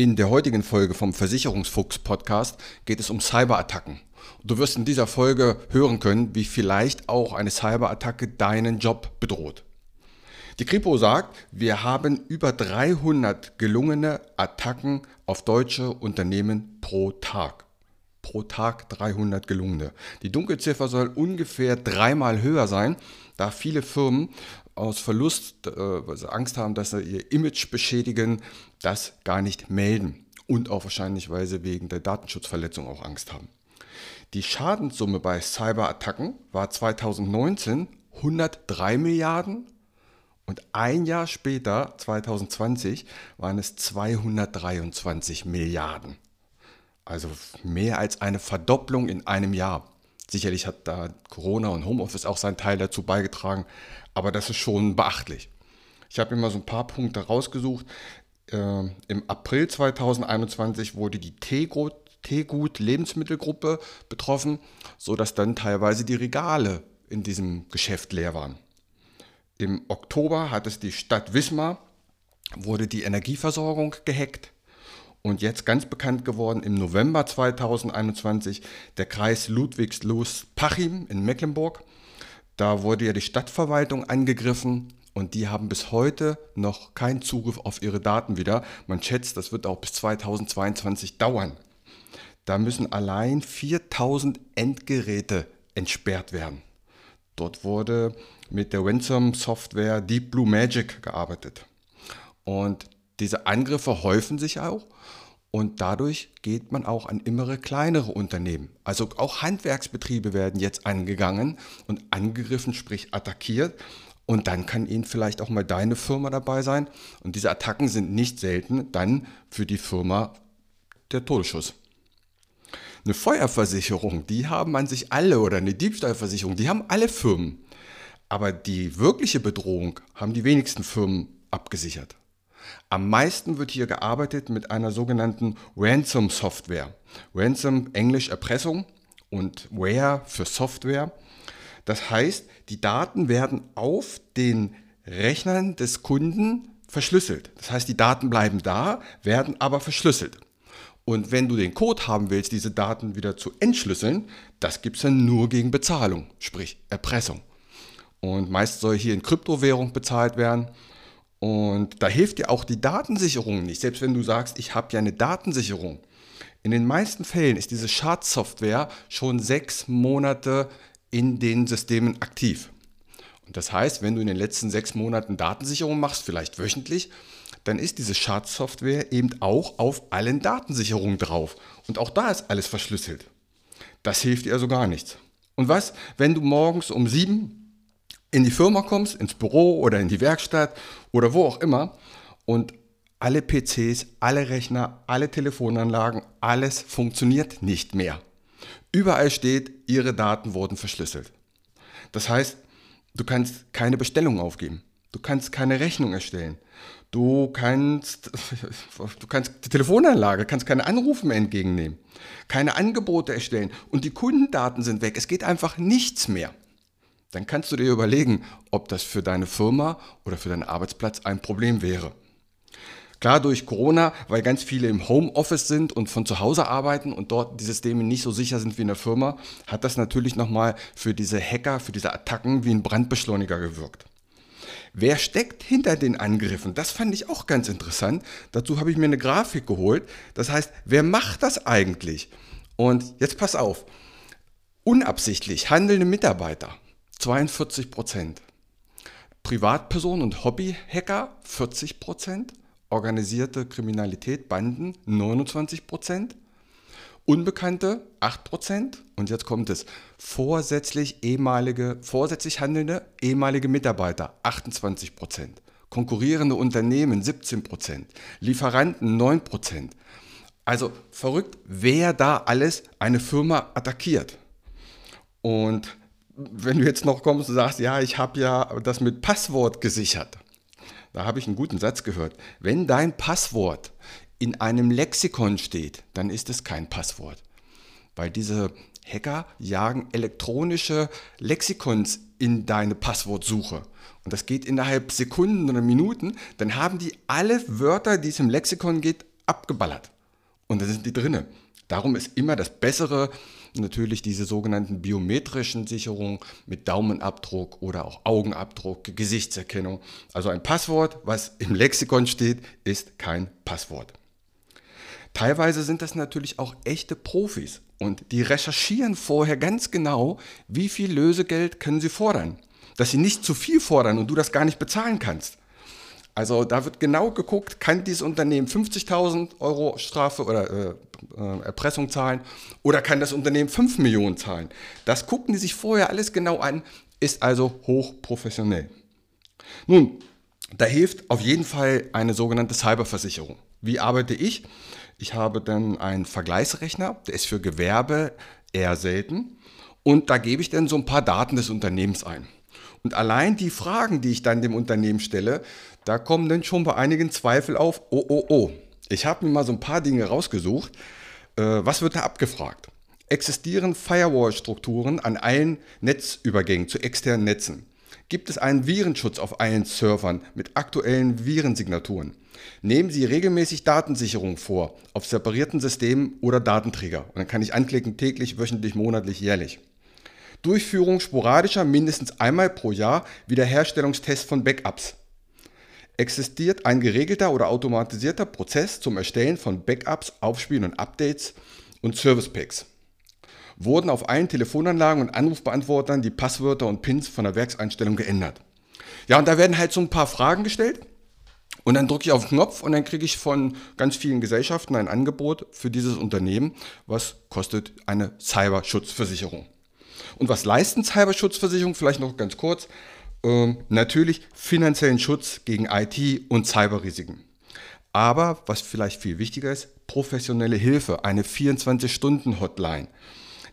In der heutigen Folge vom Versicherungsfuchs Podcast geht es um Cyberattacken. Du wirst in dieser Folge hören können, wie vielleicht auch eine Cyberattacke deinen Job bedroht. Die Kripo sagt, wir haben über 300 gelungene Attacken auf deutsche Unternehmen pro Tag. Pro Tag 300 gelungene. Die Dunkelziffer soll ungefähr dreimal höher sein, da viele Firmen aus Verlust, äh, weil sie Angst haben, dass sie ihr Image beschädigen, das gar nicht melden. Und auch wahrscheinlich, wegen der Datenschutzverletzung auch Angst haben. Die Schadenssumme bei Cyberattacken war 2019 103 Milliarden und ein Jahr später, 2020, waren es 223 Milliarden. Also mehr als eine Verdopplung in einem Jahr. Sicherlich hat da Corona und Homeoffice auch seinen Teil dazu beigetragen, aber das ist schon beachtlich. Ich habe mir mal so ein paar Punkte rausgesucht. Äh, Im April 2021 wurde die Teegut, Teegut Lebensmittelgruppe betroffen, sodass dann teilweise die Regale in diesem Geschäft leer waren. Im Oktober hat es die Stadt Wismar, wurde die Energieversorgung gehackt. Und jetzt ganz bekannt geworden im November 2021 der Kreis Ludwigslust-Pachim in Mecklenburg. Da wurde ja die Stadtverwaltung angegriffen und die haben bis heute noch keinen Zugriff auf ihre Daten wieder. Man schätzt, das wird auch bis 2022 dauern. Da müssen allein 4000 Endgeräte entsperrt werden. Dort wurde mit der Ransom-Software Deep Blue Magic gearbeitet. Und diese Angriffe häufen sich auch und dadurch geht man auch an immer kleinere Unternehmen. Also auch Handwerksbetriebe werden jetzt angegangen und angegriffen, sprich attackiert. Und dann kann Ihnen vielleicht auch mal deine Firma dabei sein. Und diese Attacken sind nicht selten dann für die Firma der Todesschuss. Eine Feuerversicherung, die haben an sich alle oder eine Diebstahlversicherung, die haben alle Firmen. Aber die wirkliche Bedrohung haben die wenigsten Firmen abgesichert. Am meisten wird hier gearbeitet mit einer sogenannten Ransom-Software. Ransom, Englisch Erpressung und Ware für Software. Das heißt, die Daten werden auf den Rechnern des Kunden verschlüsselt. Das heißt, die Daten bleiben da, werden aber verschlüsselt. Und wenn du den Code haben willst, diese Daten wieder zu entschlüsseln, das gibt es dann nur gegen Bezahlung, sprich Erpressung. Und meist soll hier in Kryptowährung bezahlt werden. Und da hilft dir auch die Datensicherung nicht. Selbst wenn du sagst, ich habe ja eine Datensicherung. In den meisten Fällen ist diese Schadsoftware schon sechs Monate in den Systemen aktiv. Und das heißt, wenn du in den letzten sechs Monaten Datensicherung machst, vielleicht wöchentlich, dann ist diese Schadsoftware eben auch auf allen Datensicherungen drauf. Und auch da ist alles verschlüsselt. Das hilft dir also gar nichts. Und was, wenn du morgens um sieben in die Firma kommst, ins Büro oder in die Werkstatt oder wo auch immer und alle PCs, alle Rechner, alle Telefonanlagen, alles funktioniert nicht mehr. Überall steht, Ihre Daten wurden verschlüsselt. Das heißt, du kannst keine Bestellung aufgeben. Du kannst keine Rechnung erstellen. Du kannst, du kannst die Telefonanlage, kannst keine Anrufe mehr entgegennehmen. Keine Angebote erstellen. Und die Kundendaten sind weg. Es geht einfach nichts mehr dann kannst du dir überlegen, ob das für deine Firma oder für deinen Arbeitsplatz ein Problem wäre. Klar, durch Corona, weil ganz viele im Homeoffice sind und von zu Hause arbeiten und dort die Systeme nicht so sicher sind wie in der Firma, hat das natürlich nochmal für diese Hacker, für diese Attacken wie ein Brandbeschleuniger gewirkt. Wer steckt hinter den Angriffen? Das fand ich auch ganz interessant. Dazu habe ich mir eine Grafik geholt. Das heißt, wer macht das eigentlich? Und jetzt pass auf. Unabsichtlich handelnde Mitarbeiter 42 Prozent. Privatpersonen und Hobbyhacker 40 Prozent. Organisierte Kriminalität, Banden 29 Prozent. Unbekannte 8% und jetzt kommt es, vorsätzlich ehemalige, vorsätzlich handelnde ehemalige Mitarbeiter 28%, konkurrierende Unternehmen 17%, Lieferanten 9%. Also verrückt, wer da alles eine Firma attackiert. Und wenn du jetzt noch kommst und sagst, ja, ich habe ja das mit Passwort gesichert, da habe ich einen guten Satz gehört. Wenn dein Passwort in einem Lexikon steht, dann ist es kein Passwort. Weil diese Hacker jagen elektronische Lexikons in deine Passwortsuche. Und das geht innerhalb Sekunden oder Minuten. Dann haben die alle Wörter, die es im Lexikon geht, abgeballert. Und da sind die drinne. Darum ist immer das Bessere natürlich diese sogenannten biometrischen Sicherungen mit Daumenabdruck oder auch Augenabdruck, Gesichtserkennung. Also ein Passwort, was im Lexikon steht, ist kein Passwort. Teilweise sind das natürlich auch echte Profis und die recherchieren vorher ganz genau, wie viel Lösegeld können sie fordern. Dass sie nicht zu viel fordern und du das gar nicht bezahlen kannst. Also da wird genau geguckt, kann dieses Unternehmen 50.000 Euro Strafe oder äh, äh, Erpressung zahlen oder kann das Unternehmen 5 Millionen zahlen. Das gucken die sich vorher alles genau an, ist also hochprofessionell. Nun, da hilft auf jeden Fall eine sogenannte Cyberversicherung. Wie arbeite ich? Ich habe dann einen Vergleichsrechner, der ist für Gewerbe eher selten. Und da gebe ich dann so ein paar Daten des Unternehmens ein. Und allein die Fragen, die ich dann dem Unternehmen stelle, da kommen dann schon bei einigen Zweifel auf, oh, oh, oh. Ich habe mir mal so ein paar Dinge rausgesucht. Äh, was wird da abgefragt? Existieren Firewall-Strukturen an allen Netzübergängen zu externen Netzen? Gibt es einen Virenschutz auf allen Servern mit aktuellen Virensignaturen? Nehmen Sie regelmäßig Datensicherung vor auf separierten Systemen oder Datenträger. Und dann kann ich anklicken täglich, wöchentlich, monatlich, jährlich. Durchführung sporadischer mindestens einmal pro Jahr Wiederherstellungstests von Backups. Existiert ein geregelter oder automatisierter Prozess zum Erstellen von Backups, Aufspielen und Updates und Service Packs. Wurden auf allen Telefonanlagen und Anrufbeantwortern die Passwörter und Pins von der Werkseinstellung geändert. Ja, und da werden halt so ein paar Fragen gestellt und dann drücke ich auf den Knopf und dann kriege ich von ganz vielen Gesellschaften ein Angebot für dieses Unternehmen, was kostet eine Cyberschutzversicherung. Und was leisten Cyberschutzversicherungen? Vielleicht noch ganz kurz. Ähm, natürlich finanziellen Schutz gegen IT- und Cyberrisiken. Aber was vielleicht viel wichtiger ist, professionelle Hilfe, eine 24-Stunden-Hotline.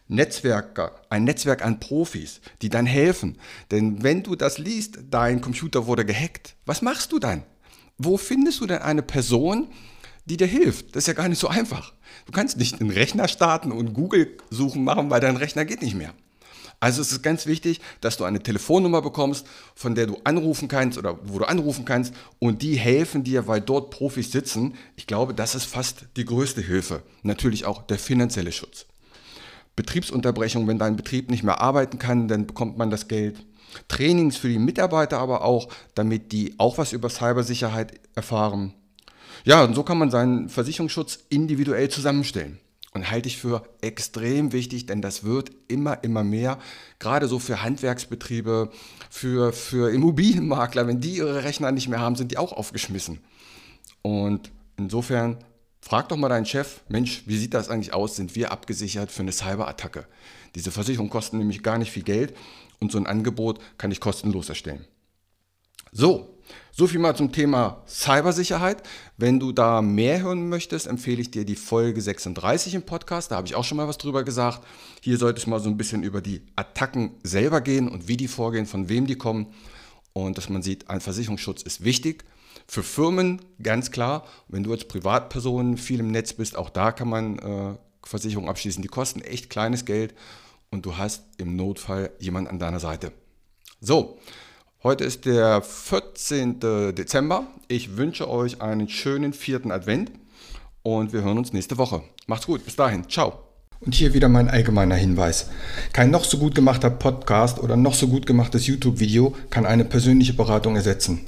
Netzwerker, ein Netzwerk an Profis, die dann helfen. Denn wenn du das liest, dein Computer wurde gehackt, was machst du dann? Wo findest du denn eine Person, die dir hilft? Das ist ja gar nicht so einfach. Du kannst nicht einen Rechner starten und Google suchen machen, weil dein Rechner geht nicht mehr. Also es ist ganz wichtig, dass du eine Telefonnummer bekommst, von der du anrufen kannst oder wo du anrufen kannst und die helfen dir, weil dort Profis sitzen. Ich glaube, das ist fast die größte Hilfe. Natürlich auch der finanzielle Schutz. Betriebsunterbrechung, wenn dein Betrieb nicht mehr arbeiten kann, dann bekommt man das Geld. Trainings für die Mitarbeiter aber auch, damit die auch was über Cybersicherheit erfahren. Ja, und so kann man seinen Versicherungsschutz individuell zusammenstellen. Und halte ich für extrem wichtig, denn das wird immer, immer mehr. Gerade so für Handwerksbetriebe, für, für Immobilienmakler, wenn die ihre Rechner nicht mehr haben, sind die auch aufgeschmissen. Und insofern frag doch mal deinen Chef, Mensch, wie sieht das eigentlich aus? Sind wir abgesichert für eine Cyberattacke? Diese Versicherungen kosten nämlich gar nicht viel Geld und so ein Angebot kann ich kostenlos erstellen. So, so viel mal zum Thema Cybersicherheit. Wenn du da mehr hören möchtest, empfehle ich dir die Folge 36 im Podcast. Da habe ich auch schon mal was drüber gesagt. Hier sollte es mal so ein bisschen über die Attacken selber gehen und wie die vorgehen, von wem die kommen. Und dass man sieht, ein Versicherungsschutz ist wichtig. Für Firmen ganz klar. Wenn du als Privatperson viel im Netz bist, auch da kann man äh, Versicherungen abschließen. Die kosten echt kleines Geld und du hast im Notfall jemand an deiner Seite. So, heute ist der 14. Dezember. Ich wünsche euch einen schönen vierten Advent und wir hören uns nächste Woche. Macht's gut, bis dahin, ciao. Und hier wieder mein allgemeiner Hinweis. Kein noch so gut gemachter Podcast oder noch so gut gemachtes YouTube-Video kann eine persönliche Beratung ersetzen.